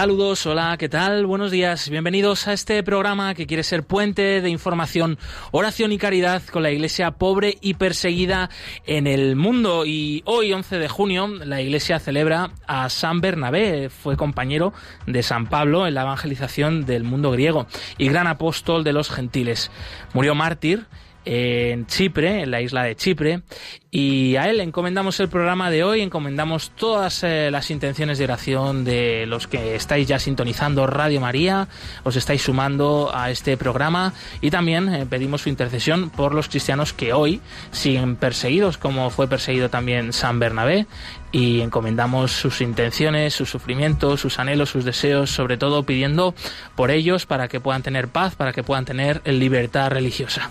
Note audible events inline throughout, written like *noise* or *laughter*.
Saludos, hola, ¿qué tal? Buenos días, bienvenidos a este programa que quiere ser puente de información, oración y caridad con la iglesia pobre y perseguida en el mundo. Y hoy, 11 de junio, la iglesia celebra a San Bernabé, fue compañero de San Pablo en la evangelización del mundo griego y gran apóstol de los gentiles. Murió mártir en Chipre, en la isla de Chipre, y a él encomendamos el programa de hoy, encomendamos todas eh, las intenciones de oración de los que estáis ya sintonizando Radio María, os estáis sumando a este programa y también eh, pedimos su intercesión por los cristianos que hoy siguen perseguidos, como fue perseguido también San Bernabé, y encomendamos sus intenciones, sus sufrimientos, sus anhelos, sus deseos, sobre todo pidiendo por ellos para que puedan tener paz, para que puedan tener libertad religiosa.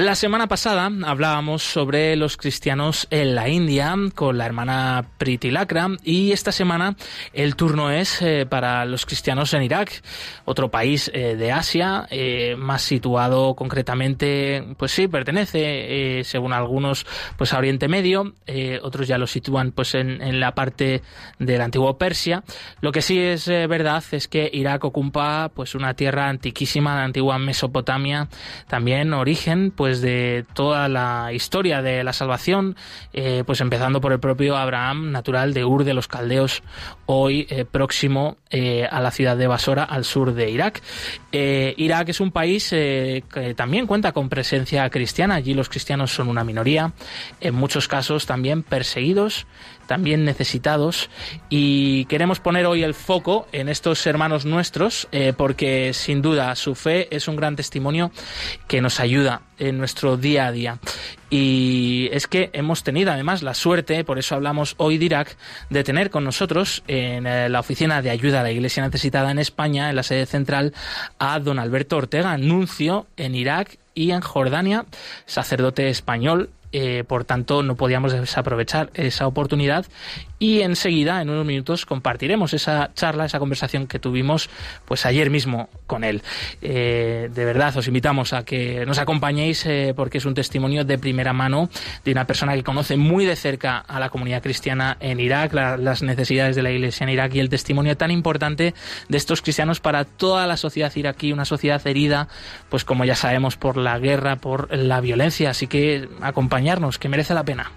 La semana pasada hablábamos sobre los cristianos en la India con la hermana Priti Lakra y esta semana el turno es eh, para los cristianos en Irak, otro país eh, de Asia, eh, más situado concretamente, pues sí, pertenece, según algunos, pues a Oriente Medio, otros ya lo sitúan pues en, en, la parte del antiguo Persia. Lo que sí es verdad es que Irak ocupa pues una tierra antiquísima, de antigua Mesopotamia, también origen pues de toda la historia de la salvación, eh, pues empezando por el propio Abraham, natural de Ur de los Caldeos, hoy eh, próximo eh, a la ciudad de Basora, al sur de Irak. Irak es un país que también cuenta con presencia cristiana, allí los cristianos son una minoría, en muchos casos también perseguidos, también necesitados y queremos poner hoy el foco en estos hermanos nuestros eh, porque sin duda su fe es un gran testimonio que nos ayuda en nuestro día a día. Y es que hemos tenido además la suerte, por eso hablamos hoy de Irak, de tener con nosotros en eh, la oficina de ayuda a la Iglesia Necesitada en España, en la sede central, a don Alberto Ortega, nuncio en Irak y en Jordania, sacerdote español eh, por tanto no podíamos desaprovechar esa oportunidad y enseguida en unos minutos compartiremos esa charla, esa conversación que tuvimos pues ayer mismo con él. Eh, de verdad os invitamos a que nos acompañéis eh, porque es un testimonio de primera mano de una persona que conoce muy de cerca a la comunidad cristiana en Irak, las necesidades de la iglesia en Irak y el testimonio tan importante de estos cristianos para toda la sociedad iraquí, una sociedad herida, pues como ya sabemos por la guerra, por la violencia, así que que merece la pena.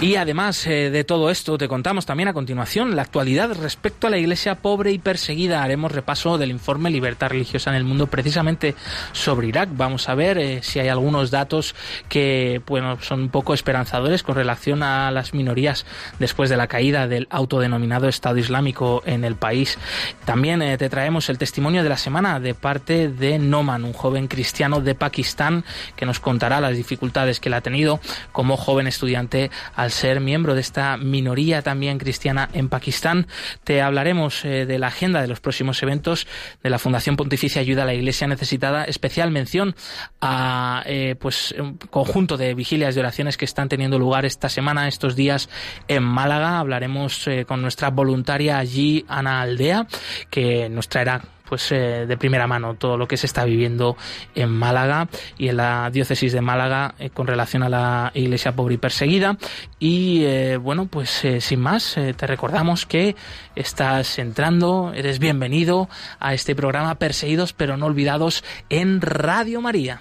Y además eh, de todo esto, te contamos también a continuación la actualidad respecto a la iglesia pobre y perseguida. Haremos repaso del informe Libertad Religiosa en el Mundo precisamente sobre Irak. Vamos a ver eh, si hay algunos datos que bueno, son un poco esperanzadores con relación a las minorías después de la caída del autodenominado Estado Islámico en el país. También eh, te traemos el testimonio de la semana de parte de Noman, un joven cristiano de Pakistán que nos contará las dificultades que él ha tenido como joven estudiante al ser miembro de esta minoría también cristiana en Pakistán. Te hablaremos eh, de la agenda de los próximos eventos de la Fundación Pontificia Ayuda a la Iglesia Necesitada, especial mención a eh, pues un conjunto de vigilias de oraciones que están teniendo lugar esta semana, estos días en Málaga. Hablaremos eh, con nuestra voluntaria allí, Ana Aldea, que nos traerá pues eh, de primera mano todo lo que se está viviendo en Málaga y en la diócesis de Málaga eh, con relación a la iglesia pobre y perseguida. Y eh, bueno pues sin más te recordamos que estás entrando eres bienvenido a este programa Perseguidos pero no olvidados en Radio María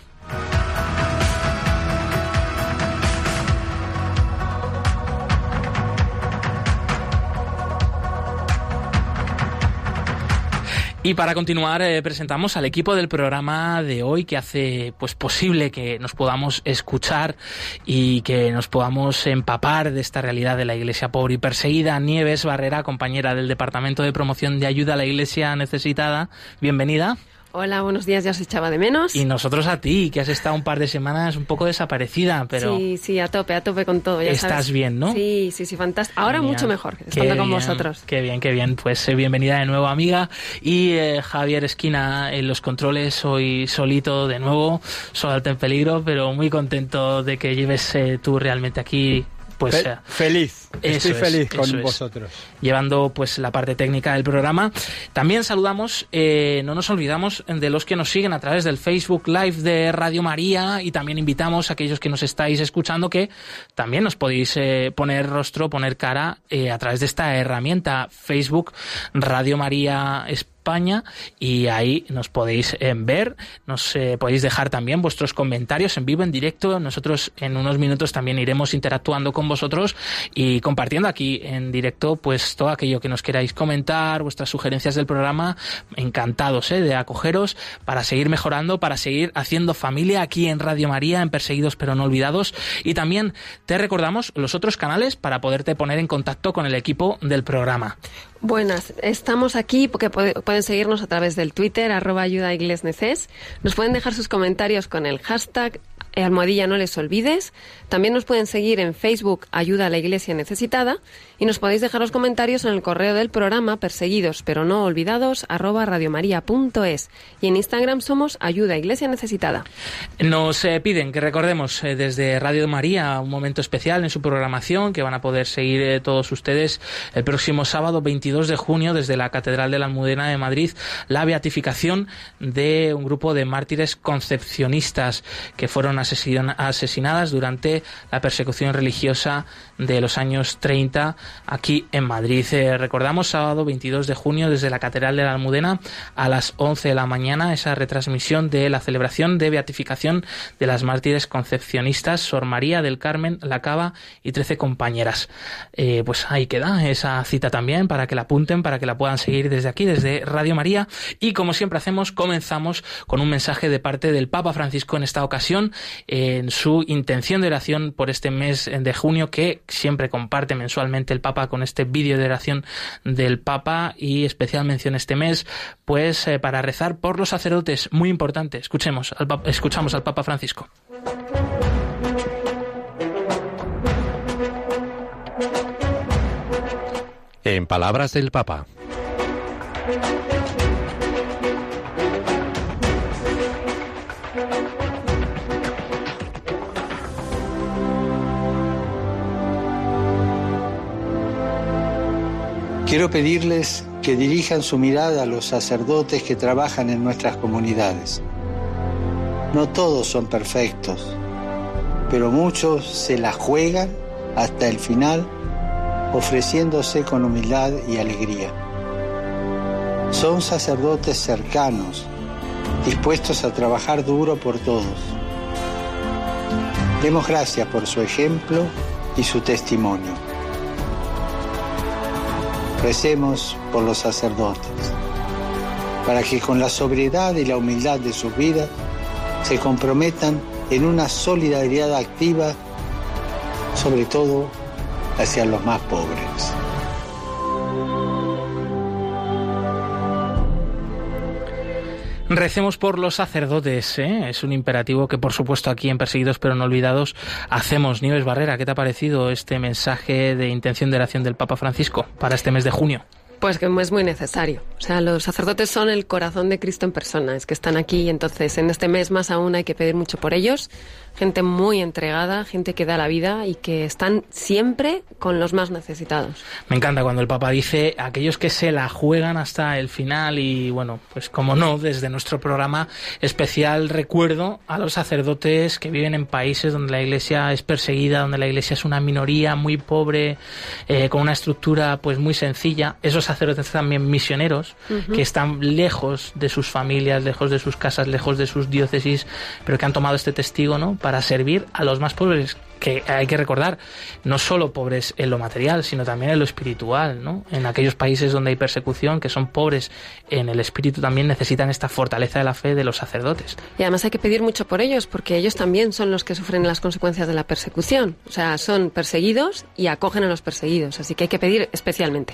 Y para continuar, eh, presentamos al equipo del programa de hoy que hace pues posible que nos podamos escuchar y que nos podamos empapar de esta realidad de la iglesia pobre y perseguida. Nieves Barrera, compañera del Departamento de Promoción de Ayuda a la Iglesia Necesitada. Bienvenida. Hola, buenos días, ya os echaba de menos. Y nosotros a ti, que has estado un par de semanas un poco desaparecida, pero... Sí, sí, a tope, a tope con todo. Ya Estás bien, ¿no? Sí, sí, sí, fantástico. Ahora mucho mejor, estando con vosotros. Qué bien, qué bien. Pues eh, bienvenida de nuevo, amiga. Y eh, Javier Esquina en los controles, hoy solito de nuevo, solo en peligro, pero muy contento de que lleves eh, tú realmente aquí pues feliz. Estoy feliz con vosotros. Llevando pues la parte técnica del programa. También saludamos eh, no nos olvidamos de los que nos siguen a través del Facebook Live de Radio María y también invitamos a aquellos que nos estáis escuchando que también nos podéis eh, poner rostro poner cara eh, a través de esta herramienta Facebook Radio María España Y ahí nos podéis eh, ver, nos eh, podéis dejar también vuestros comentarios en vivo, en directo. Nosotros en unos minutos también iremos interactuando con vosotros y compartiendo aquí en directo pues todo aquello que nos queráis comentar, vuestras sugerencias del programa. Encantados eh, de acogeros para seguir mejorando, para seguir haciendo familia aquí en Radio María, en Perseguidos pero no olvidados. Y también te recordamos los otros canales para poderte poner en contacto con el equipo del programa. Buenas, estamos aquí porque pueden seguirnos a través del Twitter, arroba ayuda Nos pueden dejar sus comentarios con el hashtag eh, almohadilla no les olvides. También nos pueden seguir en Facebook Ayuda a la Iglesia Necesitada y nos podéis dejar los comentarios en el correo del programa perseguidos pero no olvidados arroba radiomaria.es y en Instagram somos Ayuda Iglesia Necesitada. Nos eh, piden que recordemos eh, desde Radio María un momento especial en su programación que van a poder seguir todos ustedes el próximo sábado 22 de junio desde la Catedral de la Almudena de Madrid la beatificación de un grupo de mártires concepcionistas que fueron asesinadas durante la persecución religiosa de los años 30 aquí en Madrid. Eh, recordamos sábado 22 de junio desde la Catedral de la Almudena a las 11 de la mañana esa retransmisión de la celebración de beatificación de las mártires concepcionistas Sor María del Carmen, La Cava y 13 compañeras. Eh, pues ahí queda esa cita también para que la apunten, para que la puedan seguir desde aquí, desde Radio María. Y como siempre hacemos, comenzamos con un mensaje de parte del Papa Francisco en esta ocasión en su intención de oración por este mes de junio que siempre comparte mensualmente el Papa con este vídeo de oración del Papa y especial mención este mes pues eh, para rezar por los sacerdotes muy importante. Escuchemos escuchamos al Papa Francisco. En palabras del Papa Quiero pedirles que dirijan su mirada a los sacerdotes que trabajan en nuestras comunidades. No todos son perfectos, pero muchos se la juegan hasta el final ofreciéndose con humildad y alegría. Son sacerdotes cercanos, dispuestos a trabajar duro por todos. Demos gracias por su ejemplo y su testimonio. Recemos por los sacerdotes, para que con la sobriedad y la humildad de sus vidas se comprometan en una solidaridad activa, sobre todo hacia los más pobres. Recemos por los sacerdotes, ¿eh? es un imperativo que por supuesto aquí en Perseguidos pero no olvidados hacemos. Nieves Barrera, ¿qué te ha parecido este mensaje de intención de oración del Papa Francisco para este mes de junio? Pues que es muy necesario. O sea, los sacerdotes son el corazón de Cristo en persona, es que están aquí y entonces en este mes más aún hay que pedir mucho por ellos gente muy entregada, gente que da la vida y que están siempre con los más necesitados. Me encanta cuando el Papa dice aquellos que se la juegan hasta el final y bueno, pues como no, desde nuestro programa especial recuerdo a los sacerdotes que viven en países donde la Iglesia es perseguida, donde la Iglesia es una minoría muy pobre, eh, con una estructura pues muy sencilla. Esos sacerdotes también misioneros que están lejos de sus familias, lejos de sus casas, lejos de sus diócesis, pero que han tomado este testigo, ¿no? para servir a los más pobres, que hay que recordar, no solo pobres en lo material, sino también en lo espiritual, ¿no? En aquellos países donde hay persecución, que son pobres en el espíritu, también necesitan esta fortaleza de la fe de los sacerdotes. Y además hay que pedir mucho por ellos, porque ellos también son los que sufren las consecuencias de la persecución. O sea, son perseguidos y acogen a los perseguidos, así que hay que pedir especialmente.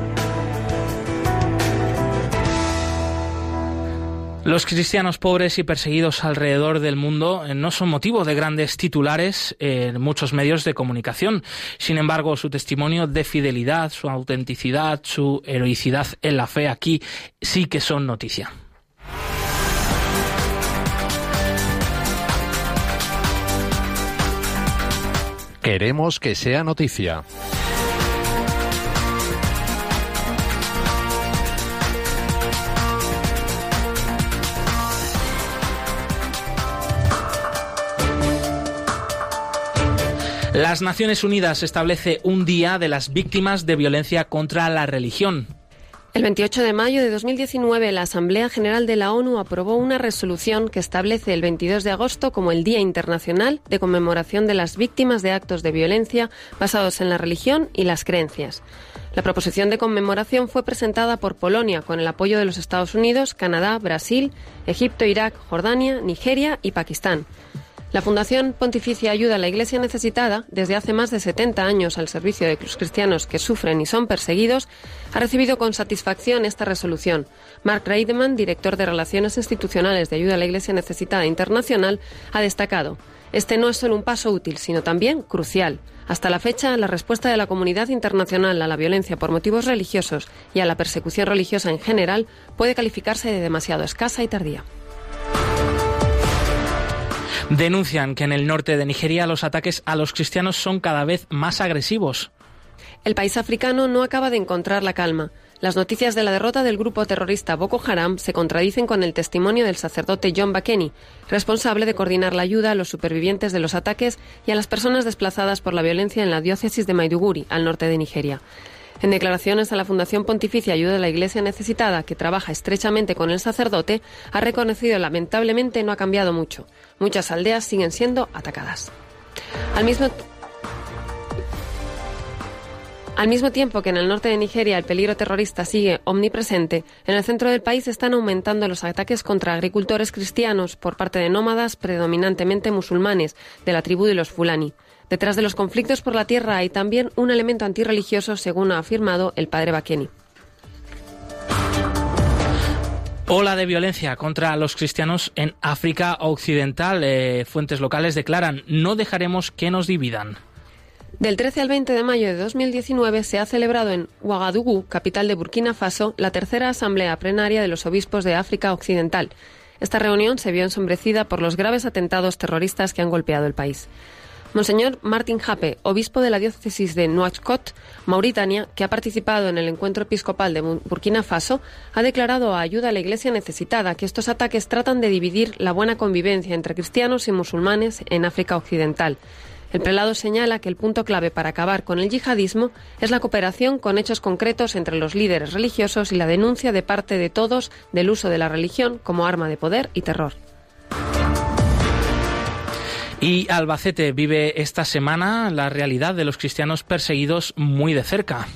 Los cristianos pobres y perseguidos alrededor del mundo eh, no son motivo de grandes titulares en muchos medios de comunicación. Sin embargo, su testimonio de fidelidad, su autenticidad, su heroicidad en la fe aquí sí que son noticia. Queremos que sea noticia. Las Naciones Unidas establece un día de las víctimas de violencia contra la religión. El 28 de mayo de 2019, la Asamblea General de la ONU aprobó una resolución que establece el 22 de agosto como el Día Internacional de Conmemoración de las Víctimas de Actos de Violencia basados en la religión y las creencias. La proposición de conmemoración fue presentada por Polonia con el apoyo de los Estados Unidos, Canadá, Brasil, Egipto, Irak, Jordania, Nigeria y Pakistán. La Fundación Pontificia Ayuda a la Iglesia Necesitada, desde hace más de 70 años al servicio de los cristianos que sufren y son perseguidos, ha recibido con satisfacción esta resolución. Mark Reidemann, director de Relaciones Institucionales de Ayuda a la Iglesia Necesitada Internacional, ha destacado este no es solo un paso útil, sino también crucial. Hasta la fecha, la respuesta de la comunidad internacional a la violencia por motivos religiosos y a la persecución religiosa en general puede calificarse de demasiado escasa y tardía. Denuncian que en el norte de Nigeria los ataques a los cristianos son cada vez más agresivos. El país africano no acaba de encontrar la calma. Las noticias de la derrota del grupo terrorista Boko Haram se contradicen con el testimonio del sacerdote John Bakeni, responsable de coordinar la ayuda a los supervivientes de los ataques y a las personas desplazadas por la violencia en la diócesis de Maiduguri, al norte de Nigeria. En declaraciones a la Fundación Pontificia Ayuda a la Iglesia Necesitada, que trabaja estrechamente con el sacerdote, ha reconocido lamentablemente no ha cambiado mucho. Muchas aldeas siguen siendo atacadas. Al mismo al mismo tiempo que en el norte de Nigeria el peligro terrorista sigue omnipresente, en el centro del país están aumentando los ataques contra agricultores cristianos por parte de nómadas predominantemente musulmanes de la tribu de los Fulani. Detrás de los conflictos por la tierra hay también un elemento antirreligioso, según ha afirmado el padre Bakeni. Ola de violencia contra los cristianos en África Occidental. Eh, fuentes locales declaran, no dejaremos que nos dividan. Del 13 al 20 de mayo de 2019 se ha celebrado en Ouagadougou, capital de Burkina Faso, la tercera asamblea plenaria de los obispos de África Occidental. Esta reunión se vio ensombrecida por los graves atentados terroristas que han golpeado el país. Monseñor Martin Jape, obispo de la diócesis de Nouakchott, Mauritania, que ha participado en el encuentro episcopal de Burkina Faso, ha declarado a ayuda a la Iglesia necesitada que estos ataques tratan de dividir la buena convivencia entre cristianos y musulmanes en África Occidental. El prelado señala que el punto clave para acabar con el yihadismo es la cooperación con hechos concretos entre los líderes religiosos y la denuncia de parte de todos del uso de la religión como arma de poder y terror. Y Albacete vive esta semana la realidad de los cristianos perseguidos muy de cerca.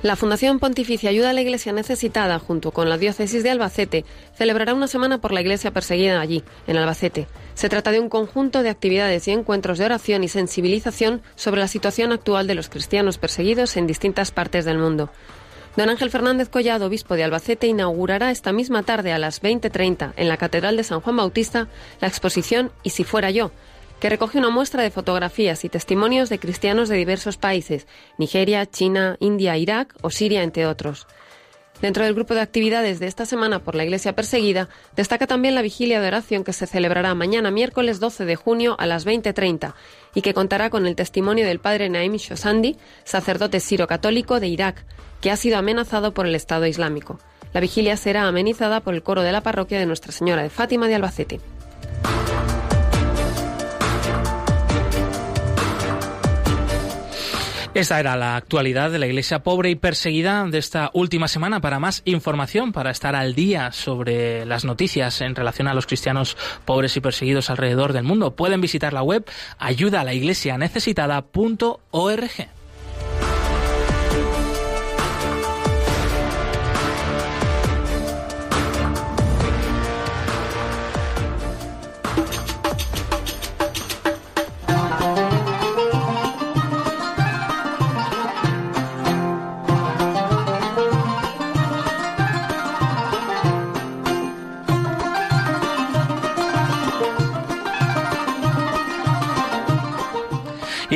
La Fundación Pontificia Ayuda a la Iglesia Necesitada, junto con la Diócesis de Albacete, celebrará una semana por la Iglesia perseguida allí, en Albacete. Se trata de un conjunto de actividades y encuentros de oración y sensibilización sobre la situación actual de los cristianos perseguidos en distintas partes del mundo. Don Ángel Fernández Collado, obispo de Albacete, inaugurará esta misma tarde a las 20.30 en la Catedral de San Juan Bautista la exposición Y si fuera yo, que recoge una muestra de fotografías y testimonios de cristianos de diversos países, Nigeria, China, India, Irak o Siria, entre otros. Dentro del grupo de actividades de esta semana por la Iglesia perseguida, destaca también la vigilia de oración que se celebrará mañana miércoles 12 de junio a las 20.30 y que contará con el testimonio del padre Naim Shosandi, sacerdote siro-católico de Irak, que ha sido amenazado por el Estado Islámico. La vigilia será amenizada por el coro de la parroquia de Nuestra Señora de Fátima de Albacete. Esta era la actualidad de la Iglesia pobre y perseguida de esta última semana. Para más información, para estar al día sobre las noticias en relación a los cristianos pobres y perseguidos alrededor del mundo, pueden visitar la web ayudalaiglesianecesitada.org.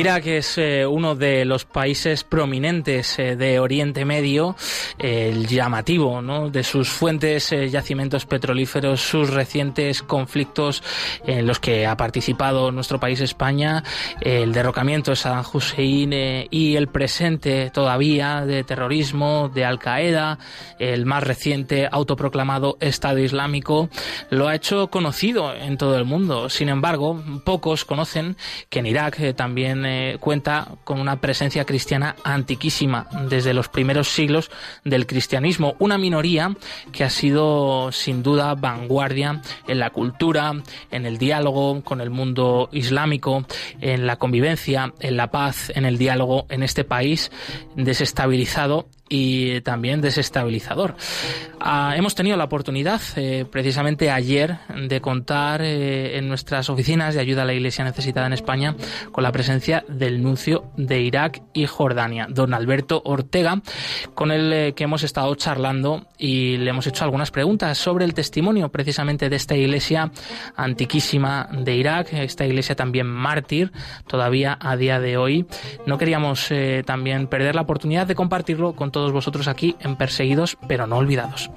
Irak es eh, uno de los países prominentes eh, de Oriente Medio, el llamativo ¿no? de sus fuentes, eh, yacimientos petrolíferos, sus recientes conflictos en los que ha participado nuestro país España, el derrocamiento de Saddam Hussein y el presente todavía de terrorismo de Al Qaeda, el más reciente autoproclamado Estado Islámico, lo ha hecho conocido en todo el mundo. Sin embargo, pocos conocen que en Irak también cuenta con una presencia cristiana antiquísima desde los primeros siglos del cristianismo, una minoría que ha sido sin duda vanguardia en la cultura, en el diálogo con el mundo islámico, en la convivencia, en la paz, en el diálogo en este país desestabilizado y también desestabilizador. Ah, hemos tenido la oportunidad, eh, precisamente ayer, de contar eh, en nuestras oficinas de ayuda a la Iglesia necesitada en España con la presencia del nuncio de Irak y Jordania, don Alberto Ortega, con el eh, que hemos estado charlando y le hemos hecho algunas preguntas sobre el testimonio precisamente de esta iglesia antiquísima de Irak, esta iglesia también mártir, todavía a día de hoy. No queríamos también perder la oportunidad de compartirlo con todos vosotros aquí en Perseguidos pero no olvidados.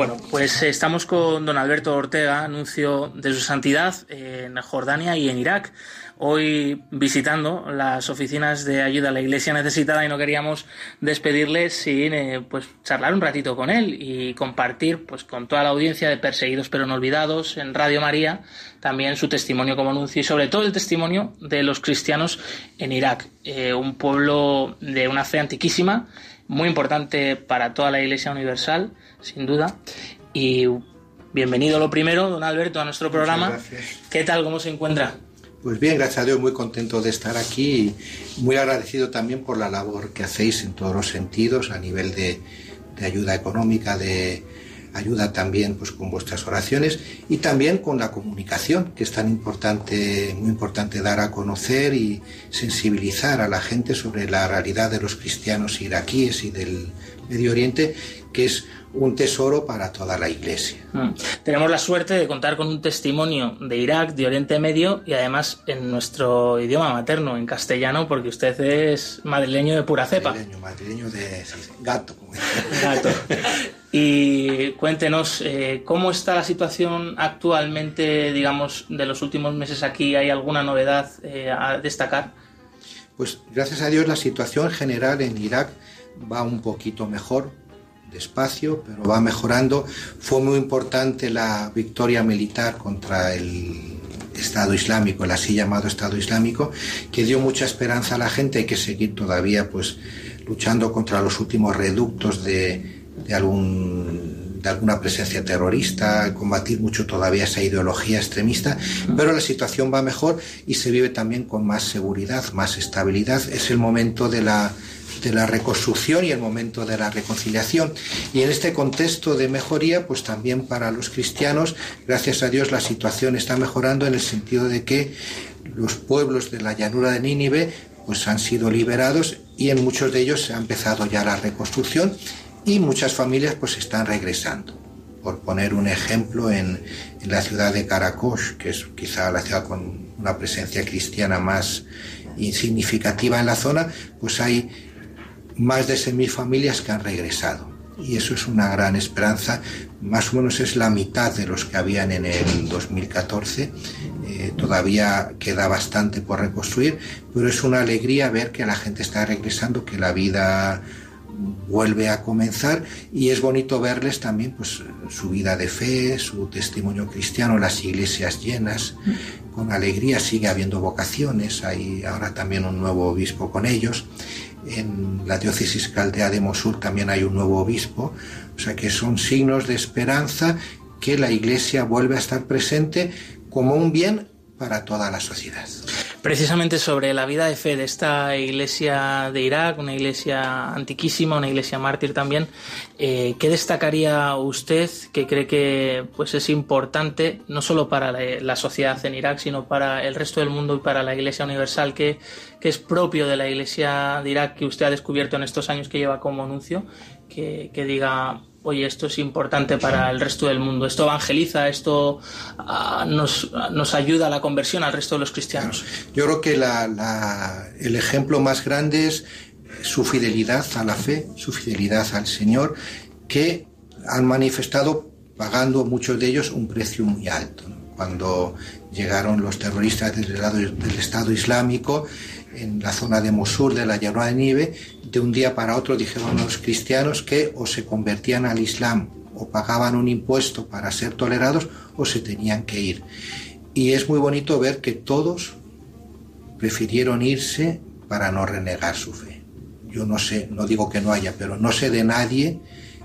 Bueno, pues eh, estamos con don Alberto Ortega, anuncio de su santidad en Jordania y en Irak. Hoy visitando las oficinas de ayuda a la Iglesia necesitada y no queríamos despedirle sin eh, pues charlar un ratito con él y compartir pues con toda la audiencia de Perseguidos pero no olvidados en Radio María también su testimonio como anuncio y sobre todo el testimonio de los cristianos en Irak, eh, un pueblo de una fe antiquísima, muy importante para toda la Iglesia Universal, sin duda. Y bienvenido lo primero, don Alberto, a nuestro programa. ¿Qué tal? ¿Cómo se encuentra? Pues bien, gracias a Dios, muy contento de estar aquí y muy agradecido también por la labor que hacéis en todos los sentidos, a nivel de, ayuda económica, de ayuda también pues con vuestras oraciones y también con la comunicación, que es tan importante, muy importante dar a conocer y sensibilizar a la gente sobre la realidad de los cristianos iraquíes y del Medio Oriente, que es un tesoro para toda la Iglesia. Mm. Tenemos la suerte de contar con un testimonio de Irak, de Oriente Medio y además en nuestro idioma materno, en castellano, porque usted es madrileño de pura cepa. Madrileño, madrileño de gato. gato. Y cuéntenos, eh, ¿cómo está la situación actualmente, digamos, de los últimos meses aquí? ¿Hay alguna novedad eh, a destacar? Pues gracias a Dios la situación general en Irak va un poquito mejor despacio, pero va mejorando. Fue muy importante la victoria militar contra el Estado Islámico, el así llamado Estado Islámico, que dio mucha esperanza a la gente. Hay que seguir todavía pues luchando contra los últimos reductos de, de algún de alguna presencia terrorista, combatir mucho todavía esa ideología extremista, pero la situación va mejor y se vive también con más seguridad, más estabilidad. Es el momento de la de la reconstrucción y el momento de la reconciliación. Y en este contexto de mejoría, pues también para los cristianos, gracias a Dios, la situación está mejorando en el sentido de que los pueblos de la llanura de Nínive pues han sido liberados y en muchos de ellos se ha empezado ya la reconstrucción y muchas familias pues están regresando. Por poner un ejemplo, en, en la ciudad de Karakosh, que es quizá la ciudad con una presencia cristiana más significativa en la zona, pues hay más de 6.000 familias que han regresado. Y eso es una gran esperanza. Más o menos es la mitad de los que habían en el 2014. Eh, todavía queda bastante por reconstruir, pero es una alegría ver que la gente está regresando, que la vida vuelve a comenzar y es bonito verles también pues su vida de fe, su testimonio cristiano, las iglesias llenas, con alegría sigue habiendo vocaciones, hay ahora también un nuevo obispo con ellos, en la diócesis caldea de Mosul también hay un nuevo obispo, o sea que son signos de esperanza que la iglesia vuelve a estar presente como un bien para toda la sociedad. Precisamente sobre la vida de fe de esta iglesia de Irak, una iglesia antiquísima, una iglesia mártir también, eh, ¿qué destacaría usted que cree que pues es importante no solo para la, sociedad en Irak, sino para el resto del mundo y para la iglesia universal, que, que es propio de la iglesia de Irak que usted ha descubierto en estos años que lleva como anuncio, que, que diga oye, esto es importante para el resto del mundo, esto evangeliza, esto ah, nos, nos, ayuda a la conversión al resto de los cristianos. Yo creo que el ejemplo más grande es su fidelidad a la fe, su fidelidad al Señor, que han manifestado pagando muchos de ellos un precio muy alto. Cuando llegaron los terroristas del, del Estado Islámico, en la zona de Mosul, de la llanura de Nieve, de un día para otro dijeron los cristianos que o se convertían al Islam o pagaban un impuesto para ser tolerados o se tenían que ir. Y es muy bonito ver que todos prefirieron irse para no renegar su fe. Yo no sé, no digo que no haya, pero no sé de nadie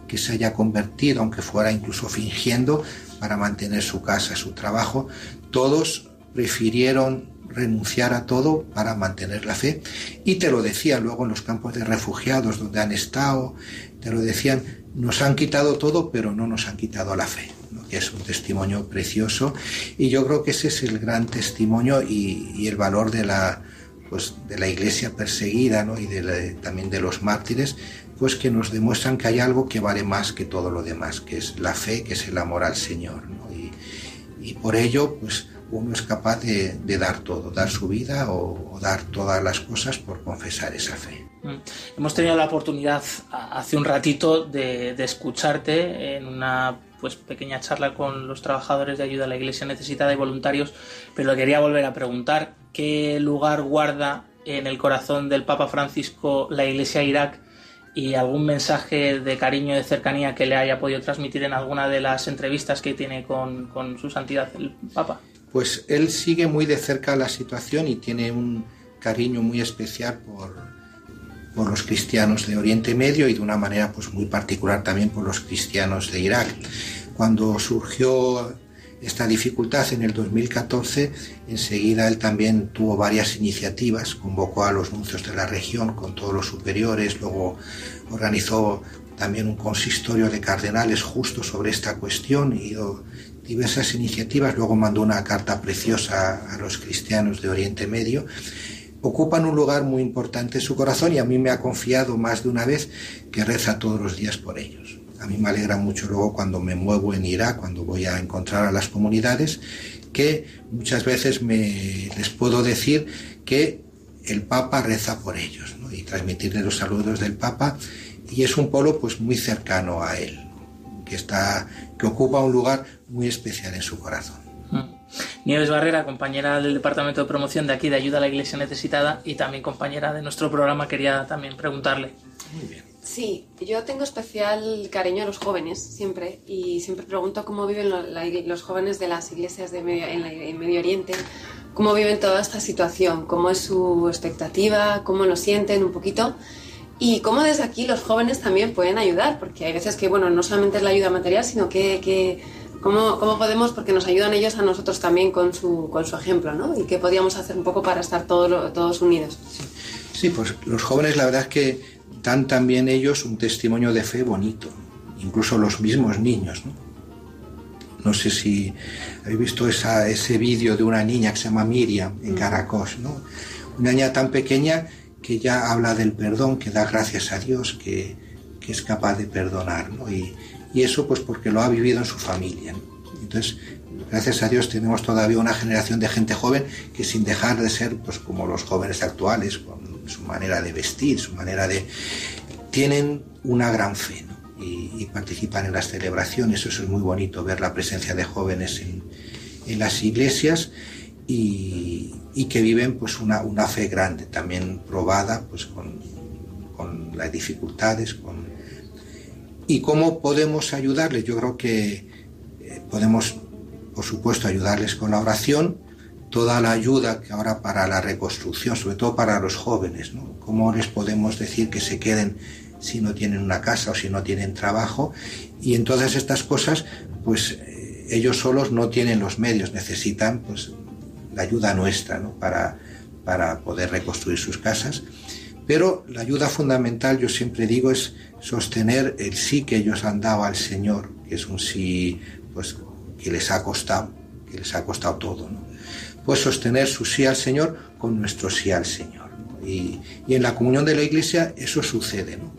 que se haya convertido, aunque fuera incluso fingiendo, para mantener su casa, su trabajo. Todos prefirieron renunciar a todo para mantener la fe. Y te lo decían luego en los campos de refugiados donde han estado, te lo decían, nos han quitado todo, pero no nos han quitado la fe, que es un testimonio precioso. Y yo creo que ese es el gran testimonio y, el valor de la, pues, de la iglesia perseguida ¿no? y también de los mártires, pues que nos demuestran que hay algo que vale más que todo lo demás, que es la fe, que es el amor al Señor. Y, y por ello, pues uno es capaz de, dar todo, dar su vida o, dar todas las cosas por confesar esa fe. Mm. Hemos tenido la oportunidad hace un ratito de, escucharte en una pues pequeña charla con los trabajadores de ayuda a la Iglesia necesitada y voluntarios, pero quería volver a preguntar qué lugar guarda en el corazón del Papa Francisco la Iglesia Irak y algún mensaje de cariño, de cercanía que le haya podido transmitir en alguna de las entrevistas que tiene con, con su santidad el Papa pues él sigue muy de cerca la situación y tiene un cariño muy especial por, los cristianos de Oriente Medio y de una manera pues muy particular también por los cristianos de Irak. Cuando surgió esta dificultad en el 2014, enseguida él también tuvo varias iniciativas, convocó a los nuncios de la región con todos los superiores, luego organizó también un consistorio de cardenales justo sobre esta cuestión y diversas iniciativas, luego mandó una carta preciosa a los cristianos de Oriente Medio, ocupan un lugar muy importante en su corazón y a mí me ha confiado más de una vez que reza todos los días por ellos. A mí me alegra mucho luego cuando me muevo en Irak, cuando voy a encontrar a las comunidades, que muchas veces me, les puedo decir que el Papa reza por ellos y transmitirle los saludos del Papa y es un polo pues muy cercano a él que está que ocupa un lugar muy especial en su corazón. Mm. Nieves Barrera, compañera del Departamento de Promoción de aquí de Ayuda a la Iglesia Necesitada y también compañera de nuestro programa, quería también preguntarle. Muy bien. Sí, yo tengo especial cariño a los jóvenes siempre y siempre pregunto cómo viven los jóvenes de las iglesias de medio, en, Medio Oriente, cómo viven toda esta situación, cómo es su expectativa, cómo lo sienten un poquito y cómo desde aquí los jóvenes también pueden ayudar, porque hay veces que, bueno, no solamente es la ayuda material, sino que, que cómo, cómo, podemos, porque nos ayudan ellos a nosotros también con su, con su ejemplo, ¿no? Y qué podíamos hacer un poco para estar todos, todos unidos. Sí. pues los jóvenes la verdad es que dan también ellos un testimonio de fe bonito, incluso los mismos niños, ¿no? No sé si habéis visto esa, ese vídeo de una niña que se llama Miriam en mm. Caracos, ¿no? Una niña tan pequeña que ya habla del perdón, que da gracias a Dios, que, es capaz de perdonar, Y, eso pues porque lo ha vivido en su familia. Entonces, gracias a Dios tenemos todavía una generación de gente joven que sin dejar de ser pues como los jóvenes actuales, con su manera de vestir, su manera de... tienen una gran fe y, participan en las celebraciones. Eso es muy bonito, ver la presencia de jóvenes en, las iglesias y, que viven pues una, una, fe grande, también probada pues con, con las dificultades. Con... ¿Y cómo podemos ayudarles? Yo creo que eh, podemos, por supuesto, ayudarles con la oración, toda la ayuda que ahora para la reconstrucción, sobre todo para los jóvenes, ¿no? ¿Cómo les podemos decir que se queden si no tienen una casa o si no tienen trabajo? Y en todas estas cosas, pues eh, ellos solos no tienen los medios, necesitan pues la ayuda nuestra ¿no? para, para poder reconstruir sus casas. Pero la ayuda fundamental, yo siempre digo, es sostener el sí que ellos han dado al Señor, que es un sí pues, que les ha costado, que les ha costado todo. ¿no? pues sostener su sí al Señor con nuestro sí al Señor. Y, en la comunión de la Iglesia eso sucede. ¿no?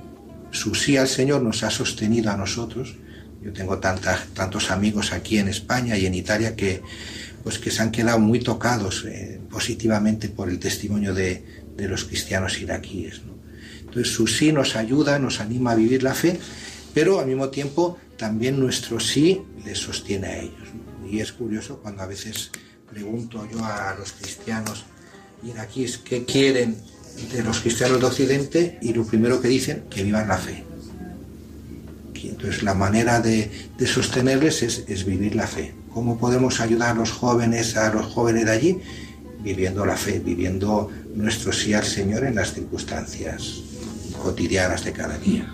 Su sí al Señor nos ha sostenido a nosotros. Yo tengo tantos amigos aquí en España y en Italia que, pues, que se han quedado muy tocados eh, positivamente por el testimonio de, los cristianos iraquíes. Entonces su sí nos ayuda, nos anima a vivir la fe, pero al mismo tiempo también nuestro sí les sostiene a ellos. Y es curioso cuando a veces pregunto yo a los cristianos iraquíes qué quieren de los cristianos de Occidente y lo primero que dicen, que vivan la fe. entonces la manera de, sostenerles es, vivir la fe. ¿Cómo podemos ayudar a los jóvenes, a los jóvenes de allí? Viviendo la fe, viviendo nuestro sí al Señor en las circunstancias cotidianas de cada día.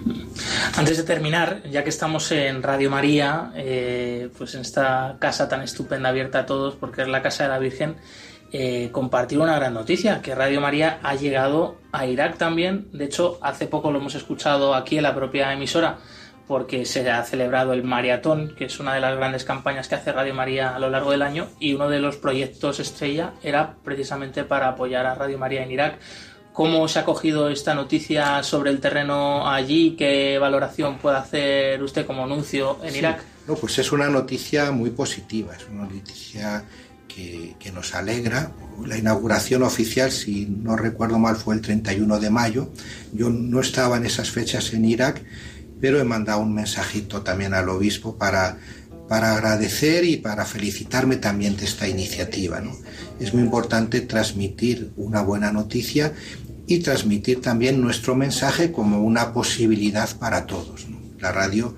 Antes de terminar, ya que estamos en Radio María, eh, pues en esta casa tan estupenda abierta a todos, porque es la casa de la Virgen, eh, compartir una gran noticia, que Radio María ha llegado a Irak también. De hecho, hace poco lo hemos escuchado aquí en la propia emisora, porque se ha celebrado el Maratón, que es una de las grandes campañas que hace Radio María a lo largo del año, y uno de los proyectos estrella era precisamente para apoyar a Radio María en Irak. ¿Cómo se ha cogido esta noticia sobre el terreno allí? ¿Qué valoración puede hacer usted como anuncio en Irak? No, pues es una noticia muy positiva, es una noticia que, nos alegra. La inauguración oficial, si no recuerdo mal, fue el 31 de mayo. Yo no estaba en esas fechas en Irak, pero he mandado un mensajito también al obispo para, para agradecer y para felicitarme también de esta iniciativa. ¿no? Es muy importante transmitir una buena noticia y transmitir también nuestro mensaje como una posibilidad para todos. La radio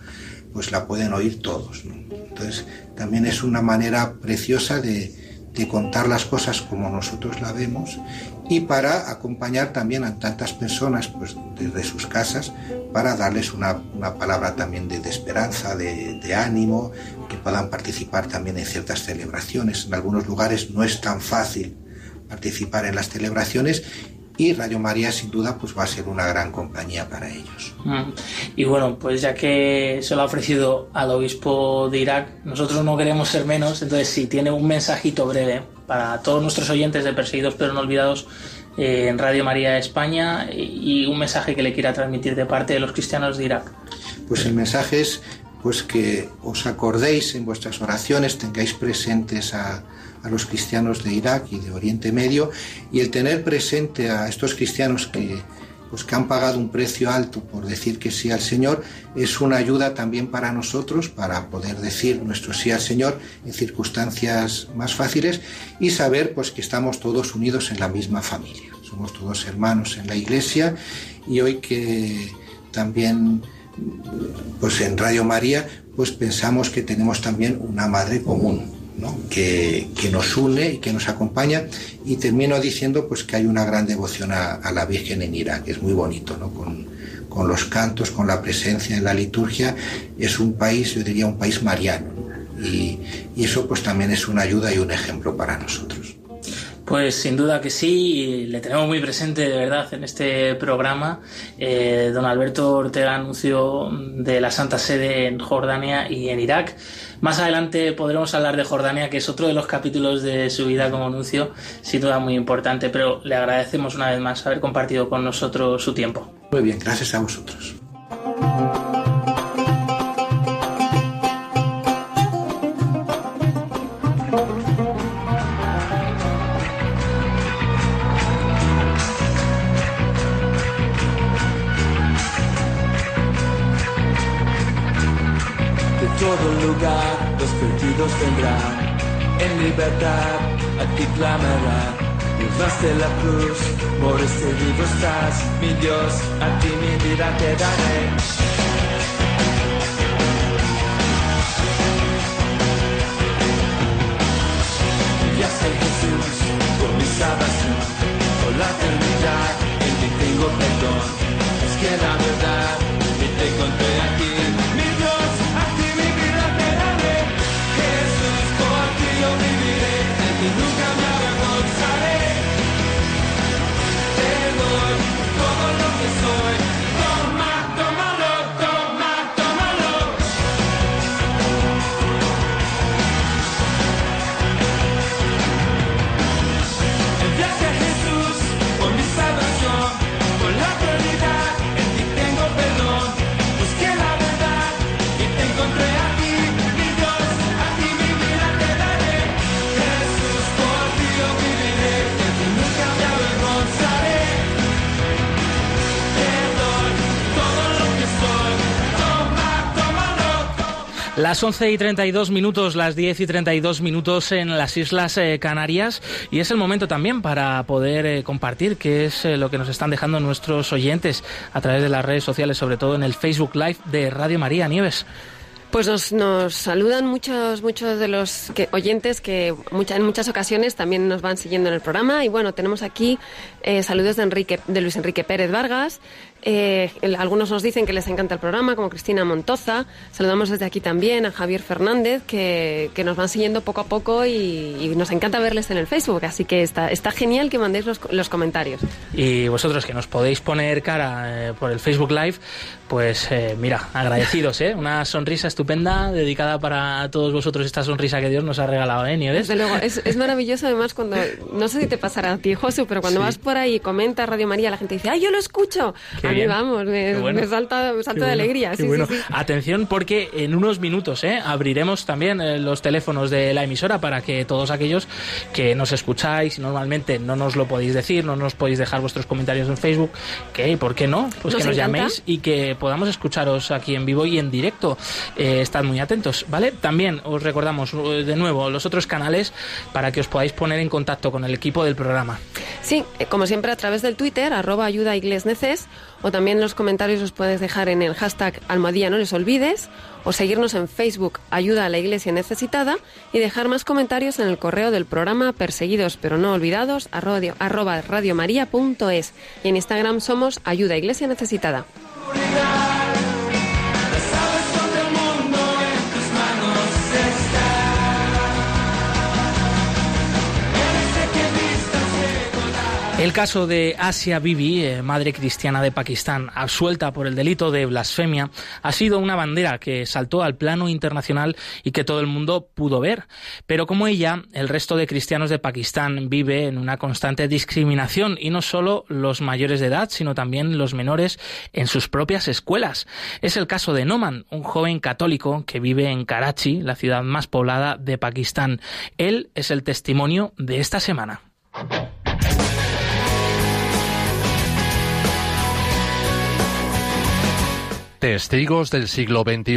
pues la pueden oír todos. Entonces también es una manera preciosa de, contar las cosas como nosotros la vemos y para acompañar también a tantas personas pues desde sus casas para darles una, palabra también de, esperanza, de, de, ánimo, que puedan participar también en ciertas celebraciones. En algunos lugares no es tan fácil participar en las celebraciones y Radio María sin duda pues va a ser una gran compañía para ellos. Mm. Y bueno, pues ya que se lo ha ofrecido al obispo de Irak, nosotros no queremos ser menos, entonces si tiene un mensajito breve para todos nuestros oyentes de Perseguidos pero no olvidados eh, en Radio María España y un mensaje que le quiera transmitir de parte de los cristianos de Irak. Pues el mensaje es pues que os acordéis en vuestras oraciones, tengáis presentes a, a los cristianos de Irak y de Oriente Medio y el tener presente a estos cristianos que, pues, que han pagado un precio alto por decir que sí al Señor es una ayuda también para nosotros para poder decir nuestro sí al Señor en circunstancias más fáciles y saber pues que estamos todos unidos en la misma familia. Somos todos hermanos en la iglesia y hoy que también pues en Radio María pues pensamos que tenemos también una madre común que, nos une y que nos acompaña. Y termino diciendo pues, que hay una gran devoción a, la Virgen en Irak, que es muy bonito, ¿no? con, los cantos, con la presencia en la liturgia. Es un país, yo diría, un país mariano. Y, y eso pues también es una ayuda y un ejemplo para nosotros. Pues sin duda que sí, le tenemos muy presente de verdad en este programa. Eh, don Alberto Ortega anunció de la Santa Sede en Jordania y en Irak. Más adelante podremos hablar de Jordania, que es otro de los capítulos de su vida como anuncio, sin duda muy importante, pero le agradecemos una vez más haber compartido con nosotros su tiempo. Muy bien, gracias a vosotros. En libertad a ti clamarán. Dios de la cruz, por este vivo estás, mi Dios, a ti mi vida te daré. Ya sé Jesús, por mi salvación, por la eternidad, en ti tengo perdón. Es que la verdad, Las 11 y 32 minutos, las 10 y 32 minutos en las Islas eh, Canarias y es el momento también para poder eh, compartir qué es eh, lo que nos están dejando nuestros oyentes a través de las redes sociales, sobre todo en el Facebook Live de Radio María Nieves. Pues nos, nos, saludan muchos muchos de los que, oyentes que mucha, en muchas ocasiones también nos van siguiendo en el programa y bueno tenemos aquí saludos de Enrique de Luis Enrique Pérez Vargas eh, algunos nos dicen que les encanta el programa, como Cristina Montoza. Saludamos desde aquí también a Javier Fernández, que, nos van siguiendo poco a poco y, nos encanta verles en el Facebook. Así que está, está genial que mandéis los, comentarios. Y vosotros que nos podéis poner cara eh, por el Facebook Live, pues eh, mira, agradecidos, ¿eh? Una sonrisa estupenda dedicada para todos vosotros, esta sonrisa que Dios nos ha regalado, ¿eh, Nieves? Desde luego, es, maravilloso además cuando, no sé si te pasará a ti, Josu, pero cuando vas por ahí y comenta Radio María, la gente dice, ¡ay, yo lo escucho! Vamos, me, salta, de alegría. Atención porque en unos minutos ¿eh? abriremos también eh, los teléfonos de la emisora para que todos aquellos que nos escucháis normalmente no nos lo podéis decir, no nos podéis dejar vuestros comentarios en Facebook, que ¿por qué no? Pues que nos llaméis y que podamos escucharos aquí en vivo y en directo. Eh, estad muy atentos, ¿vale? También os recordamos de nuevo los otros canales para que os podáis poner en contacto con el equipo del programa. Sí, como siempre a través del Twitter, arroba ayuda neces, o también los comentarios los puedes dejar en el hashtag almohadilla no les olvides o seguirnos en Facebook Ayuda a la Iglesia Necesitada y dejar más comentarios en el correo del programa Perseguidos pero no olvidados arroba y en Instagram somos Ayuda Iglesia Necesitada. El caso de Asia Bibi, eh, madre cristiana de Pakistán, absuelta por el delito de blasfemia, ha sido una bandera que saltó al plano internacional y que todo el mundo pudo ver. Pero como ella, el resto de cristianos de Pakistán vive en una constante discriminación y no solo los mayores de edad, sino también los menores en sus propias escuelas. Es el caso de Noman, un joven católico que vive en Karachi, la ciudad más poblada de Pakistán. Él es el testimonio de esta semana. Testigos del siglo XXI.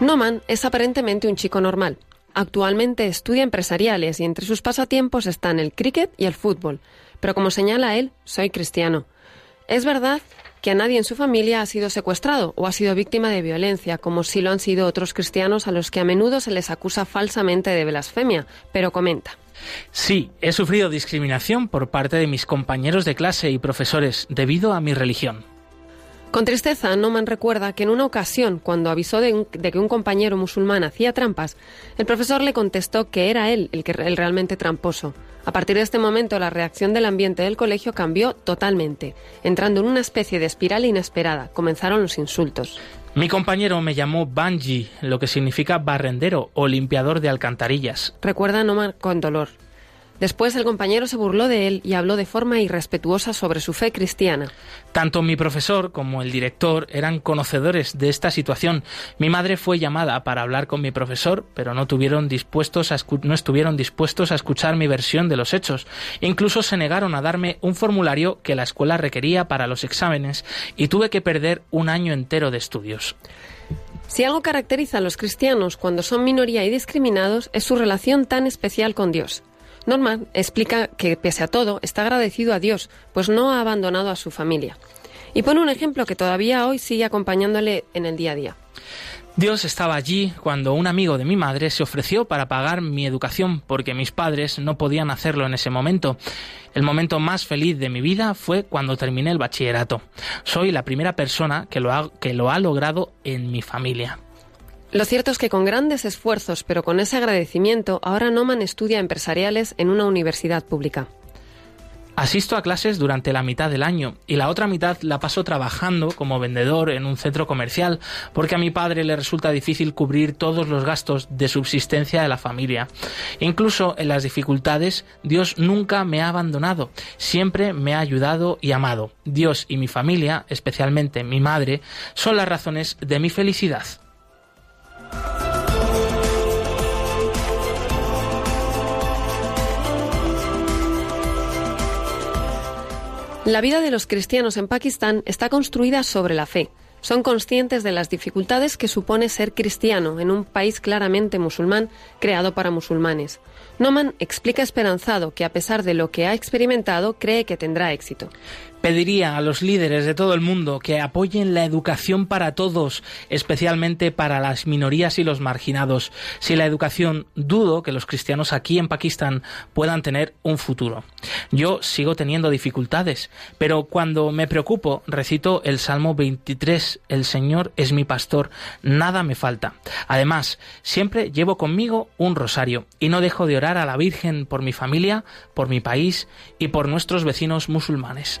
Noman es aparentemente un chico normal. Actualmente estudia empresariales y entre sus pasatiempos están el cricket y el fútbol. Pero como señala él, soy cristiano. Es verdad que a nadie en su familia ha sido secuestrado o ha sido víctima de violencia, como sí lo han sido otros cristianos a los que a menudo se les acusa falsamente de blasfemia, pero comenta. Sí, he sufrido discriminación por parte de mis compañeros de clase y profesores debido a mi religión. Con tristeza, Noman recuerda que en una ocasión, cuando avisó de, que un compañero musulmán hacía trampas, el profesor le contestó que era él el, que, el realmente tramposo. A partir de este momento, la reacción del ambiente del colegio cambió totalmente, entrando en una especie de espiral inesperada. Comenzaron los insultos. Mi compañero me llamó Banji, lo que significa barrendero o limpiador de alcantarillas. Recuerda Noman con dolor. Después el compañero se burló de él y habló de forma irrespetuosa sobre su fe cristiana. Tanto mi profesor como el director eran conocedores de esta situación. Mi madre fue llamada para hablar con mi profesor, pero no, tuvieron dispuestos a no estuvieron dispuestos a escuchar mi versión de los hechos. Incluso se negaron a darme un formulario que la escuela requería para los exámenes y tuve que perder un año entero de estudios. Si algo caracteriza a los cristianos cuando son minoría y discriminados es su relación tan especial con Dios. Norman explica que, pese a todo, está agradecido a Dios, pues no ha abandonado a su familia. Y pone un ejemplo que todavía hoy sigue acompañándole en el día a día. Dios estaba allí cuando un amigo de mi madre se ofreció para pagar mi educación porque mis padres no podían hacerlo en ese momento. El momento más feliz de mi vida fue cuando terminé el bachillerato. Soy la primera persona que lo ha, que lo ha logrado en mi familia. Lo cierto es que con grandes esfuerzos, pero con ese agradecimiento, ahora Noman estudia empresariales en una universidad pública. Asisto a clases durante la mitad del año y la otra mitad la paso trabajando como vendedor en un centro comercial porque a mi padre le resulta difícil cubrir todos los gastos de subsistencia de la familia. Incluso en las dificultades Dios nunca me ha abandonado, siempre me ha ayudado y amado. Dios y mi familia, especialmente mi madre, son las razones de mi felicidad. La vida de los cristianos en Pakistán está construida sobre la fe. Son conscientes de las dificultades que supone ser cristiano en un país claramente musulmán creado para musulmanes. Noman explica esperanzado que a pesar de lo que ha experimentado, cree que tendrá éxito. Pediría a los líderes de todo el mundo que apoyen la educación para todos, especialmente para las minorías y los marginados. Si la educación, dudo que los cristianos aquí en Pakistán puedan tener un futuro. Yo sigo teniendo dificultades, pero cuando me preocupo recito el Salmo 23, el Señor es mi pastor, nada me falta. Además, siempre llevo conmigo un rosario y no dejo de orar a la Virgen por mi familia, por mi país y por nuestros vecinos musulmanes.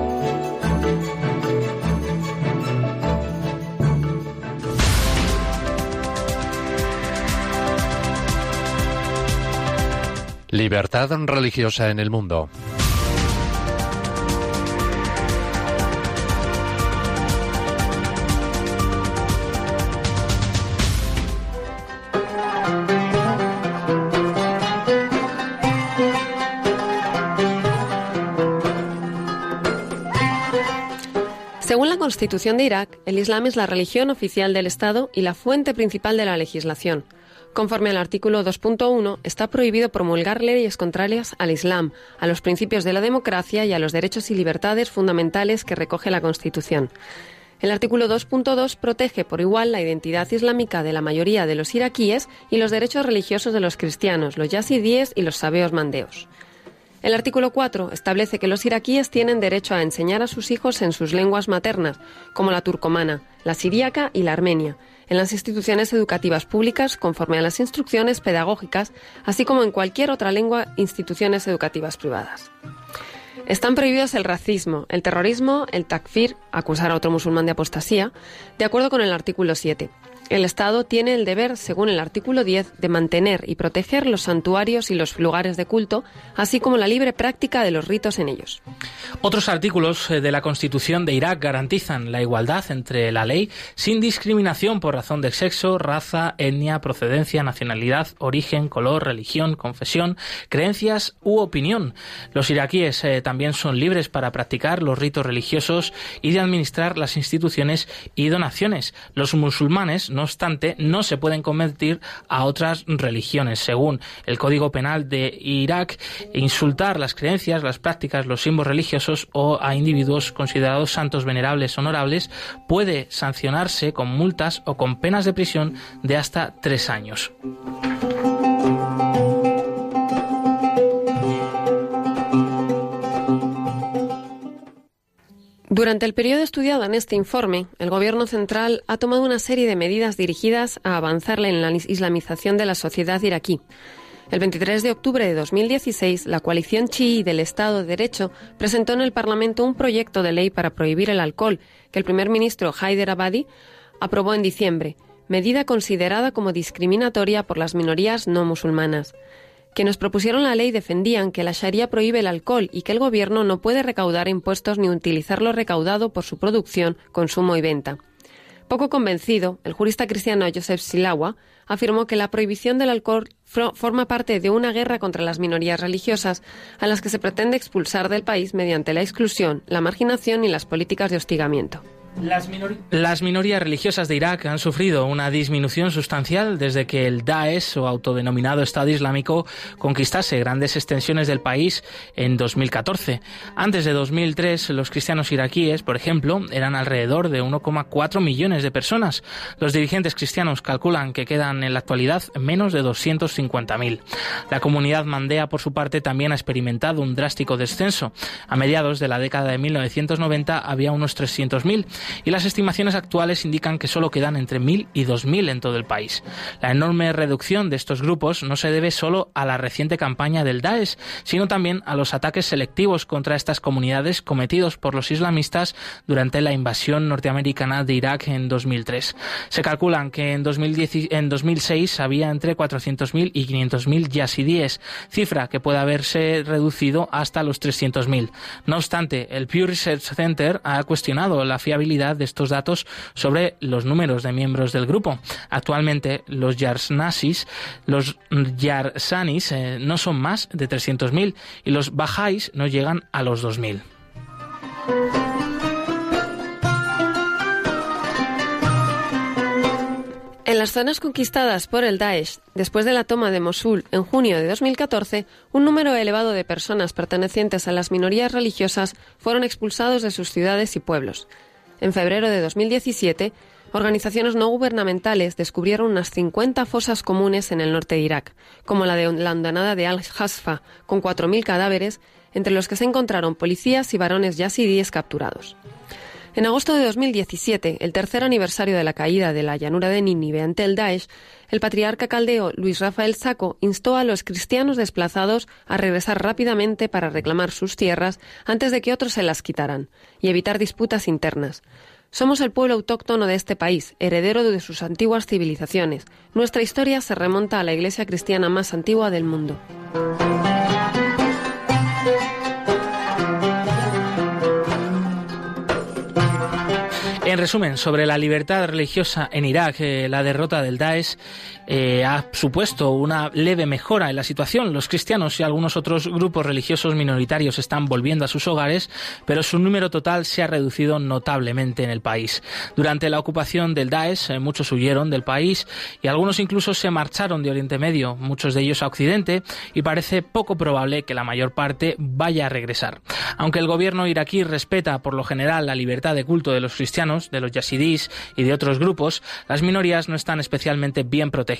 Libertad religiosa en el mundo. Según la Constitución de Irak, el Islam es la religión oficial del Estado y la fuente principal de la legislación. Conforme al artículo 2.1, está prohibido promulgar leyes contrarias al Islam, a los principios de la democracia y a los derechos y libertades fundamentales que recoge la Constitución. El artículo 2.2 protege por igual la identidad islámica de la mayoría de los iraquíes y los derechos religiosos de los cristianos, los yazidíes y los sabeos mandeos. El artículo 4 establece que los iraquíes tienen derecho a enseñar a sus hijos en sus lenguas maternas, como la turcomana, la siríaca y la armenia, en las instituciones educativas públicas conforme a las instrucciones pedagógicas, así como en cualquier otra lengua instituciones educativas privadas. Están prohibidos el racismo, el terrorismo, el takfir, acusar a otro musulmán de apostasía, de acuerdo con el artículo 7. El Estado tiene el deber, según el artículo 10, de mantener y proteger los santuarios y los lugares de culto, así como la libre práctica de los ritos en ellos. Otros artículos eh, de la Constitución de Irak garantizan la igualdad entre la ley sin discriminación por razón de sexo, raza, etnia, procedencia, nacionalidad, origen, color, religión, confesión, creencias u opinión. Los iraquíes eh, también son libres para practicar los ritos religiosos y de administrar las instituciones y donaciones. Los musulmanes no obstante, no se pueden convertir a otras religiones. Según el Código Penal de Irak, insultar las creencias, las prácticas, los símbolos religiosos o a individuos considerados santos, venerables, honorables puede sancionarse con multas o con penas de prisión de hasta tres años. Durante el periodo estudiado en este informe, el Gobierno central ha tomado una serie de medidas dirigidas a avanzar en la islamización de la sociedad iraquí. El 23 de octubre de 2016, la coalición chií del Estado de Derecho presentó en el Parlamento un proyecto de ley para prohibir el alcohol, que el primer ministro Haider Abadi aprobó en diciembre, medida considerada como discriminatoria por las minorías no musulmanas. Quienes propusieron la ley defendían que la Sharia prohíbe el alcohol y que el gobierno no puede recaudar impuestos ni utilizar lo recaudado por su producción, consumo y venta. Poco convencido, el jurista cristiano Joseph Silawa afirmó que la prohibición del alcohol forma parte de una guerra contra las minorías religiosas a las que se pretende expulsar del país mediante la exclusión, la marginación y las políticas de hostigamiento. Las, minorías religiosas de Irak han sufrido una disminución sustancial desde que el Daesh, o autodenominado Estado Islámico, conquistase grandes extensiones del país en 2014. Antes de 2003, los cristianos iraquíes, por ejemplo, eran alrededor de 1,4 millones de personas. Los dirigentes cristianos calculan que quedan en la actualidad menos de 250.000. La comunidad mandea, por su parte, también ha experimentado un drástico descenso. A mediados de la década de 1990 había unos 300.000 y las estimaciones actuales indican que solo quedan entre 1.000 y 2.000 en todo el país. La enorme reducción de estos grupos no se debe solo a la reciente campaña del Daesh, sino también a los ataques selectivos contra estas comunidades cometidos por los islamistas durante la invasión norteamericana de Irak en 2003. Se calculan que en, 2006 había entre 400.000 y 500.000 yazidíes, cifra que puede haberse reducido hasta los 300.000. No obstante, el Pew Research Center ha cuestionado la fiabilidad de estos datos sobre los números de miembros del grupo. Actualmente los Yarsanis, los Yarsanis eh, no son más de 300.000 y los Bahá'ís no llegan a los 2.000. En las zonas conquistadas por el Daesh después de la toma de Mosul en junio de 2014, un número elevado de personas pertenecientes a las minorías religiosas fueron expulsados de sus ciudades y pueblos. En febrero de 2017, organizaciones no gubernamentales descubrieron unas 50 fosas comunes en el norte de Irak, como la de la andanada de Al-Hasfa, con 4.000 cadáveres, entre los que se encontraron policías y varones yazidíes capturados. En agosto de 2017, el tercer aniversario de la caída de la llanura de Nínive ante el Daesh, el patriarca caldeo Luis Rafael Saco instó a los cristianos desplazados a regresar rápidamente para reclamar sus tierras antes de que otros se las quitaran y evitar disputas internas. Somos el pueblo autóctono de este país, heredero de sus antiguas civilizaciones. Nuestra historia se remonta a la iglesia cristiana más antigua del mundo. En resumen, sobre la libertad religiosa en Irak, eh, la derrota del Daesh eh, ha supuesto una leve mejora en la situación. Los cristianos y algunos otros grupos religiosos minoritarios están volviendo a sus hogares, pero su número total se ha reducido notablemente en el país. Durante la ocupación del Daesh, eh, muchos huyeron del país y algunos incluso se marcharon de Oriente Medio, muchos de ellos a Occidente, y parece poco probable que la mayor parte vaya a regresar. Aunque el gobierno iraquí respeta por lo general la libertad de culto de los cristianos, de los yazidís y de otros grupos, las minorías no están especialmente bien protegidas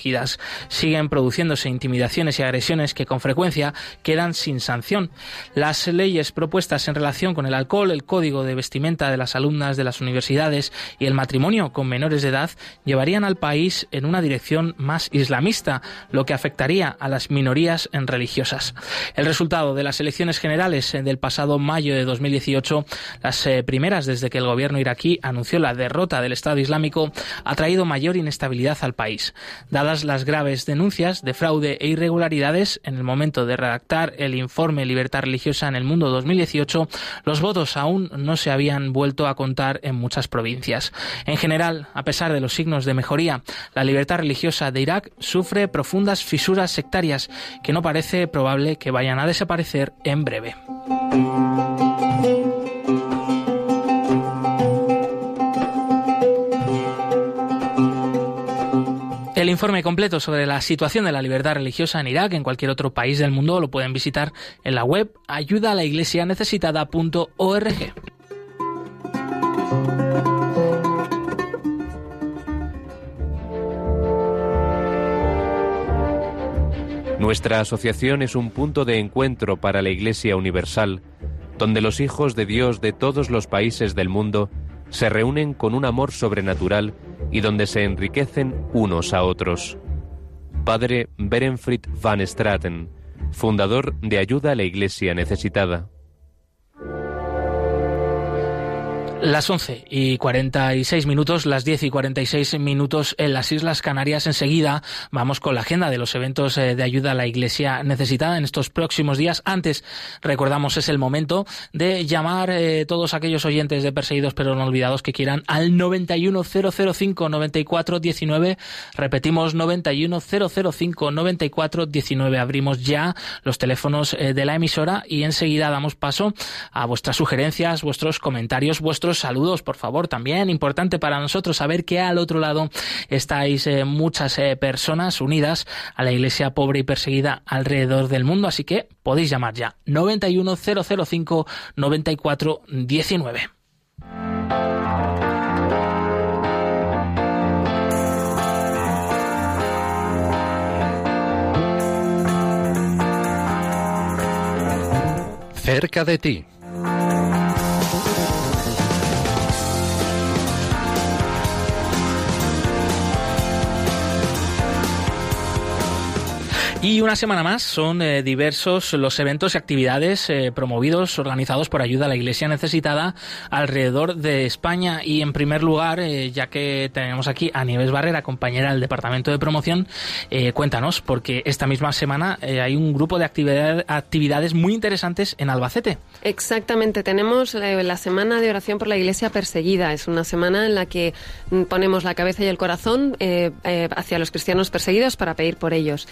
Siguen produciéndose intimidaciones y agresiones que con frecuencia quedan sin sanción. Las leyes propuestas en relación con el alcohol, el código de vestimenta de las alumnas de las universidades y el matrimonio con menores de edad llevarían al país en una dirección más islamista, lo que afectaría a las minorías religiosas. El resultado de las elecciones generales del pasado mayo de 2018, las eh, primeras desde que el gobierno iraquí anunció la derrota del Estado Islámico ha traído mayor inestabilidad al país. Dadas las graves denuncias de fraude e irregularidades en el momento de redactar el informe Libertad Religiosa en el Mundo 2018, los votos aún no se habían vuelto a contar en muchas provincias. En general, a pesar de los signos de mejoría, la libertad religiosa de Irak sufre profundas fisuras sectarias que no parece probable que vayan a desaparecer en breve. Informe completo sobre la situación de la libertad religiosa en Irak en cualquier otro país del mundo lo pueden visitar en la web ayudalaiglesianecesitada.org. Nuestra asociación es un punto de encuentro para la Iglesia Universal, donde los hijos de Dios de todos los países del mundo se reúnen con un amor sobrenatural y donde se enriquecen unos a otros. Padre Berenfried van Straten, fundador de Ayuda a la Iglesia Necesitada. Las 11 y 46 minutos, las 10 y 46 minutos en las Islas Canarias. Enseguida vamos con la agenda de los eventos eh, de ayuda a la Iglesia necesitada en estos próximos días. Antes, recordamos, es el momento de llamar eh, todos aquellos oyentes de Perseguidos pero no olvidados que quieran al 910059419. Repetimos, 910059419. Abrimos ya los teléfonos eh, de la emisora y enseguida damos paso a vuestras sugerencias, vuestros comentarios, vuestros saludos, por favor, también. Importante para nosotros saber que al otro lado estáis eh, muchas eh, personas unidas a la iglesia pobre y perseguida alrededor del mundo. Así que podéis llamar ya 91005 9419. Cerca de ti. Y una semana más son eh, diversos los eventos y actividades eh, promovidos, organizados por ayuda a la Iglesia necesitada alrededor de España. Y en primer lugar, eh, ya que tenemos aquí a Nieves Barrera, compañera del Departamento de Promoción, cuéntanos, porque esta misma semana hay un grupo de actividades muy interesantes en Albacete. Exactamente, tenemos la semana de oración por la Iglesia perseguida. Es una semana en la que mm, ponemos la cabeza y el corazón hacia los cristianos perseguidos para pedir por ellos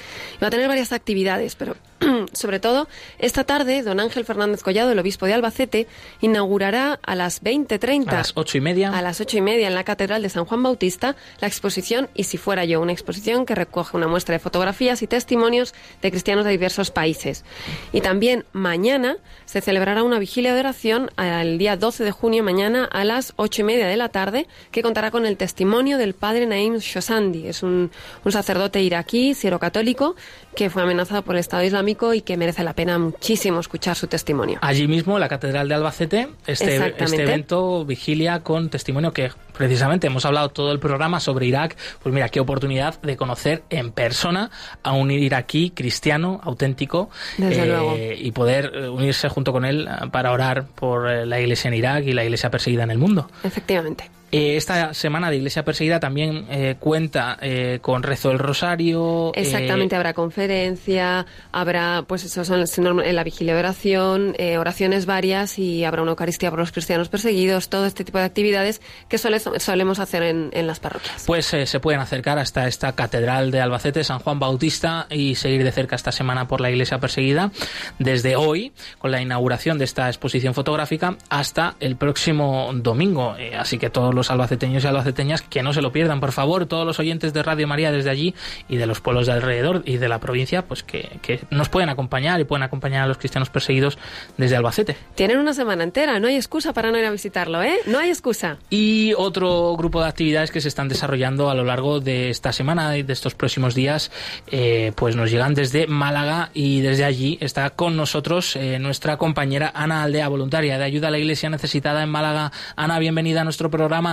varias actividades, pero *clears throat* sobre todo esta tarde don Ángel Fernández Collado, el obispo de Albacete, inaugurará a las 20.30. A las ocho y media. A las ocho y media en la Catedral de San Juan Bautista, la exposición Y si fuera yo, una exposición que recoge una muestra de fotografías y testimonios de cristianos de diversos países. Y también mañana se celebrará una vigilia de oración el día 12 de junio, mañana a las ocho y media de la tarde, que contará con el testimonio del padre Naim Shosandi. Es un, un sacerdote iraquí, católico que fue amenazado por el Estado Islámico y que merece la pena muchísimo escuchar su testimonio. Allí mismo, en la Catedral de Albacete, este, este evento vigilia con testimonio que precisamente hemos hablado todo el programa sobre Irak. Pues mira, qué oportunidad de conocer en persona a un iraquí cristiano auténtico eh, y poder eh, unirse junto con él para orar por eh, la iglesia en Irak y la iglesia perseguida en el mundo. Efectivamente. Eh, esta semana de Iglesia Perseguida también eh, cuenta eh, con rezo del rosario. Exactamente, habrá conferencia, habrá, pues eso son en la vigilia de oración, oraciones varias y habrá una Eucaristía por los cristianos perseguidos, todo este tipo de actividades que solemos hacer en, en, las parroquias. Pues se pueden acercar hasta esta catedral de Albacete, San Juan Bautista, y seguir de cerca esta semana por la Iglesia Perseguida, desde hoy, con la inauguración de esta exposición fotográfica, hasta el próximo domingo. así que todos los albaceteños y albaceteñas que no se lo pierdan, por favor, todos los oyentes de Radio María desde allí y de los pueblos de alrededor y de la provincia, pues que, nos pueden acompañar y pueden acompañar a los cristianos perseguidos desde Albacete. Tienen una semana entera, no hay excusa para no ir a visitarlo, ¿eh? No hay excusa. Y otro grupo de actividades que se están desarrollando a lo largo de esta semana y de estos próximos días, eh, pues nos llegan desde Málaga y desde allí está con nosotros eh, nuestra compañera Ana Aldea, voluntaria de ayuda a la Iglesia necesitada en Málaga. Ana, bienvenida a nuestro programa.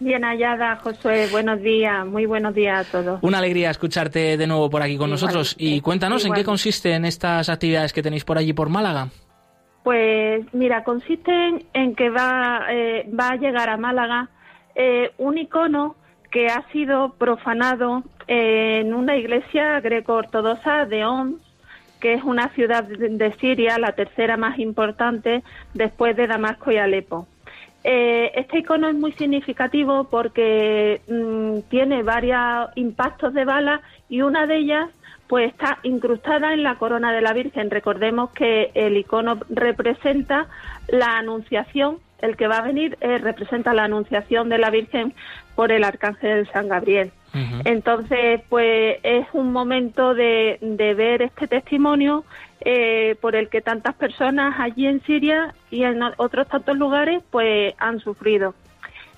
Bien hallada, Josué. Buenos días, muy buenos días a todos. Una alegría escucharte de nuevo por aquí con nosotros. Y cuéntanos en qué consisten estas actividades que tenéis por allí por Málaga. pues mira, consiste en, que va, eh, va a llegar a Málaga eh, un icono que ha sido profanado en una iglesia greco-ortodoxa de Homs, que es una ciudad de Siria, la tercera más importante después de Damasco y Alepo. Eh, este icono es muy significativo porque mm, tiene varios impactos de bala y una de ellas pues está incrustada en la corona de la Virgen. Recordemos que el icono representa la anunciación, el que va a venir eh, representa la anunciación de la Virgen por el arcángel San Gabriel. Entonces, pues es un momento de, ver este testimonio eh, por el que tantas personas allí en Siria y en otros tantos lugares, pues han sufrido.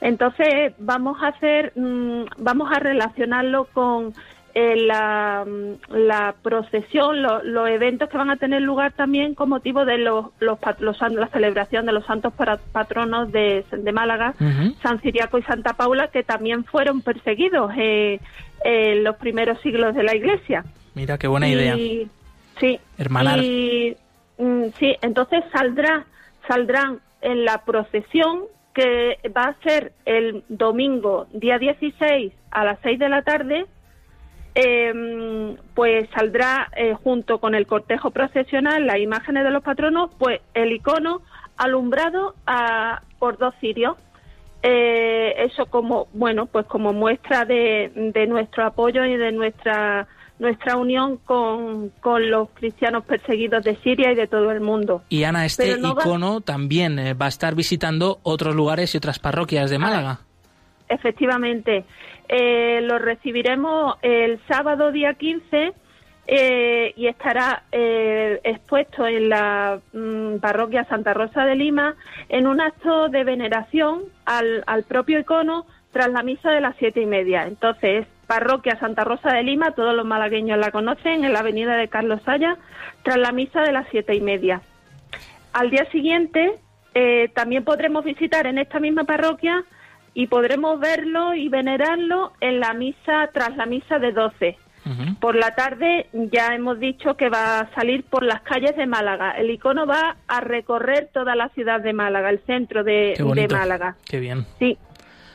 Entonces, vamos a hacer, mm, vamos a relacionarlo con eh, la, la, procesión, los eventos que van a tener lugar también con motivo de los, los, la celebración de los santos patronos de, de Málaga, San Ciriaco y Santa Paula, que también fueron perseguidos eh, en los primeros siglos de la Iglesia. Mira, qué buena idea. Sí. Hermanar. Y, mm, sí, entonces saldrá, saldrán en la procesión que va a ser el domingo, día 16, a las 6 de la tarde, eh, pues saldrá eh, junto con el cortejo procesional, las imágenes de los patronos, pues el icono alumbrado a, por dos cirios. Eh, eso como bueno pues como muestra de, de, nuestro apoyo y de nuestra nuestra unión con, con, los cristianos perseguidos de Siria y de todo el mundo. Y Ana, este icono también eh, va a estar visitando otros lugares y otras parroquias de Málaga. Efectivamente. Eh, lo recibiremos el sábado día 15 eh, y estará eh, expuesto en la mm, parroquia Santa Rosa de Lima en un acto de veneración al, propio icono tras la misa de las siete y media. Entonces, parroquia Santa Rosa de Lima, todos los malagueños la conocen, en la avenida de Carlos Saya, tras la misa de las siete y media. Al día siguiente, también podremos visitar en esta misma parroquia y podremos verlo y venerarlo en la misa, tras la misa de 12. Por la tarde ya hemos dicho que va a salir por las calles de Málaga. El icono va a recorrer toda la ciudad de Málaga, el centro de, Málaga. Qué bien. Sí.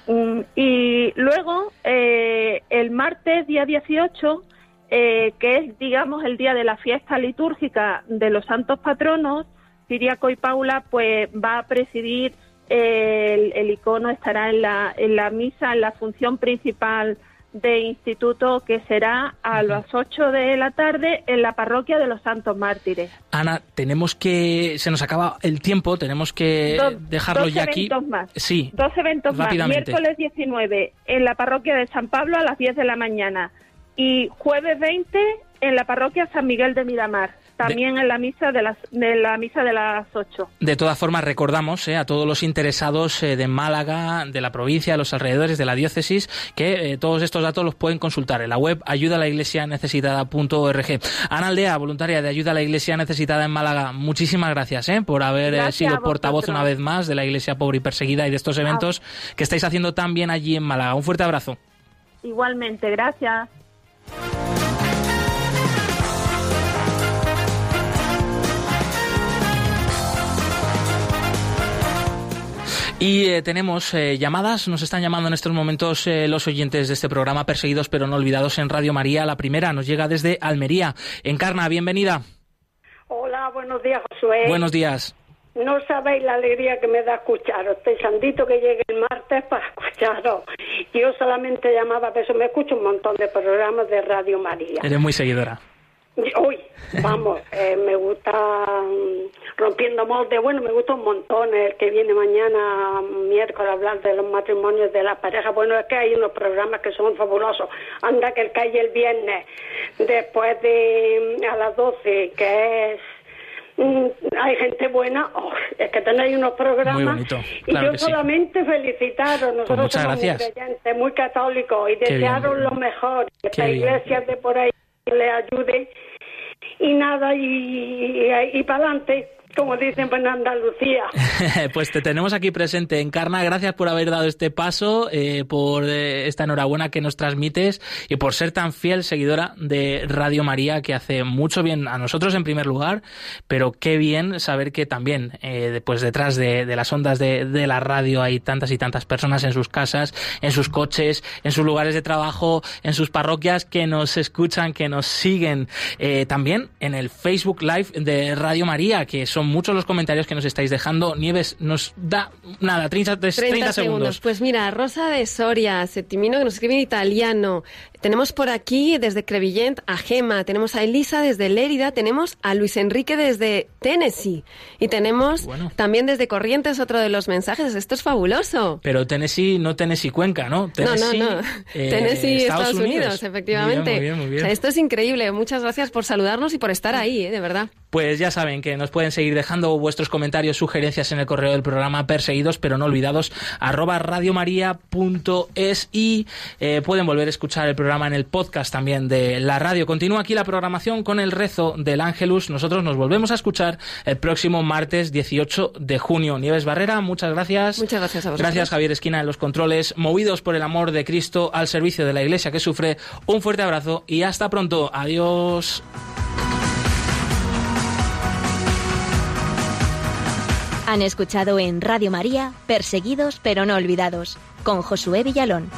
Mm, y luego, eh, el martes, día 18, eh, que es, digamos, el día de la fiesta litúrgica de los santos patronos, Siriaco y Paula, pues va a presidir el, icono estará en la, en la misa, en la función principal de instituto que será a las 8 de la tarde en la parroquia de los Santos Mártires. Ana, tenemos que se nos acaba el tiempo, tenemos que dejarlo ya aquí. Más. Sí. Dos eventos más. Miércoles 19 en la parroquia de San Pablo a las 10 de la mañana y jueves 20 en la parroquia San Miguel de Miramar también en la misa de las de la misa de las 8. De todas formas recordamos eh, a todos los interesados eh, de Málaga, de la provincia, de los alrededores de la diócesis que eh, todos estos datos los pueden consultar en la web ayuda a la iglesia necesitada.org. Ana Aldea, voluntaria de ayuda a la iglesia necesitada en Málaga, muchísimas gracias por haber sido portavoz una vez más de la iglesia pobre y perseguida y de estos eventos que estáis haciendo tan bien allí en Málaga. Un fuerte abrazo. Igualmente, gracias. Y eh, tenemos eh, llamadas, nos están llamando en estos momentos eh, los oyentes de este programa, Perseguidos pero no olvidados en Radio María. La primera nos llega desde Almería. Encarna, bienvenida. Hola, buenos días, Josué. Buenos días. No sabéis la alegría que me da escucharos. Pensandito que llegue el martes para escucharos. Yo solamente llamaba, pero me escucho un montón de programas de Radio María. Eres muy seguidora. Uy, vamos, eh, me gusta mm, rompiendo molde. Bueno, me gusta un montón el que viene mañana, miércoles, a hablar de los matrimonios de la pareja. Bueno, es que hay unos programas que son fabulosos. Anda, que el cae el viernes, después de mm, a las 12, que es mm, hay gente buena, oh, es que tenéis unos programas. Y yo solamente felicitaros, pues nosotros somos muy creyentes, muy católicos y desearos lo mejor, que esta iglesia de por ahí le ayude y nada, y, y, para adelante. Como dicen en Andalucía. *laughs* pues te tenemos aquí presente, Encarna. Gracias por haber dado este paso, eh, por eh, esta enhorabuena que nos transmites y por ser tan fiel seguidora de Radio María, que hace mucho bien a nosotros en primer lugar, pero qué bien saber que también, eh, pues detrás de, las ondas de, de, la radio hay tantas y tantas personas en sus casas, en sus coches, en sus lugares de trabajo, en sus parroquias que nos escuchan, que nos siguen. también en el Facebook Live de Radio María, que son muchos los comentarios que nos estáis dejando. Nieves nos da nada, 30, 30, segundos. Pues mira, Rosa de Soria, Septimino, que nos escribe en italiano. Tenemos por aquí desde Crevillent a Gema, tenemos a Elisa desde Lérida, tenemos a Luis Enrique desde Tennessee y tenemos también desde Corrientes otro de los mensajes. Esto es fabuloso. Pero Tennessee, no Tennessee Cuenca, ¿no? Tennessee, no, no, no. Eh, Tennessee, Estados, Unidos, efectivamente. Muy bien, muy bien, esto es increíble. Muchas gracias por saludarnos y por estar ahí, ¿eh? de verdad. Pues ya saben que nos pueden seguir dejando vuestros comentarios, sugerencias en el correo del programa perseguidos pero no olvidados arroba radiomaria.es y eh, pueden volver a escuchar el programa en el podcast también de la radio. Continúa aquí la programación con el rezo del Ángelus. Nosotros nos volvemos a escuchar el próximo martes 18 de junio. Nieves Barrera, muchas gracias. Muchas gracias a vosotros. Gracias Javier Esquina en los controles. Movidos por el amor de Cristo al servicio de la Iglesia que sufre. Un fuerte abrazo y hasta pronto. Adiós. Han escuchado en Radio María Perseguidos pero no olvidados con Josué Villalón.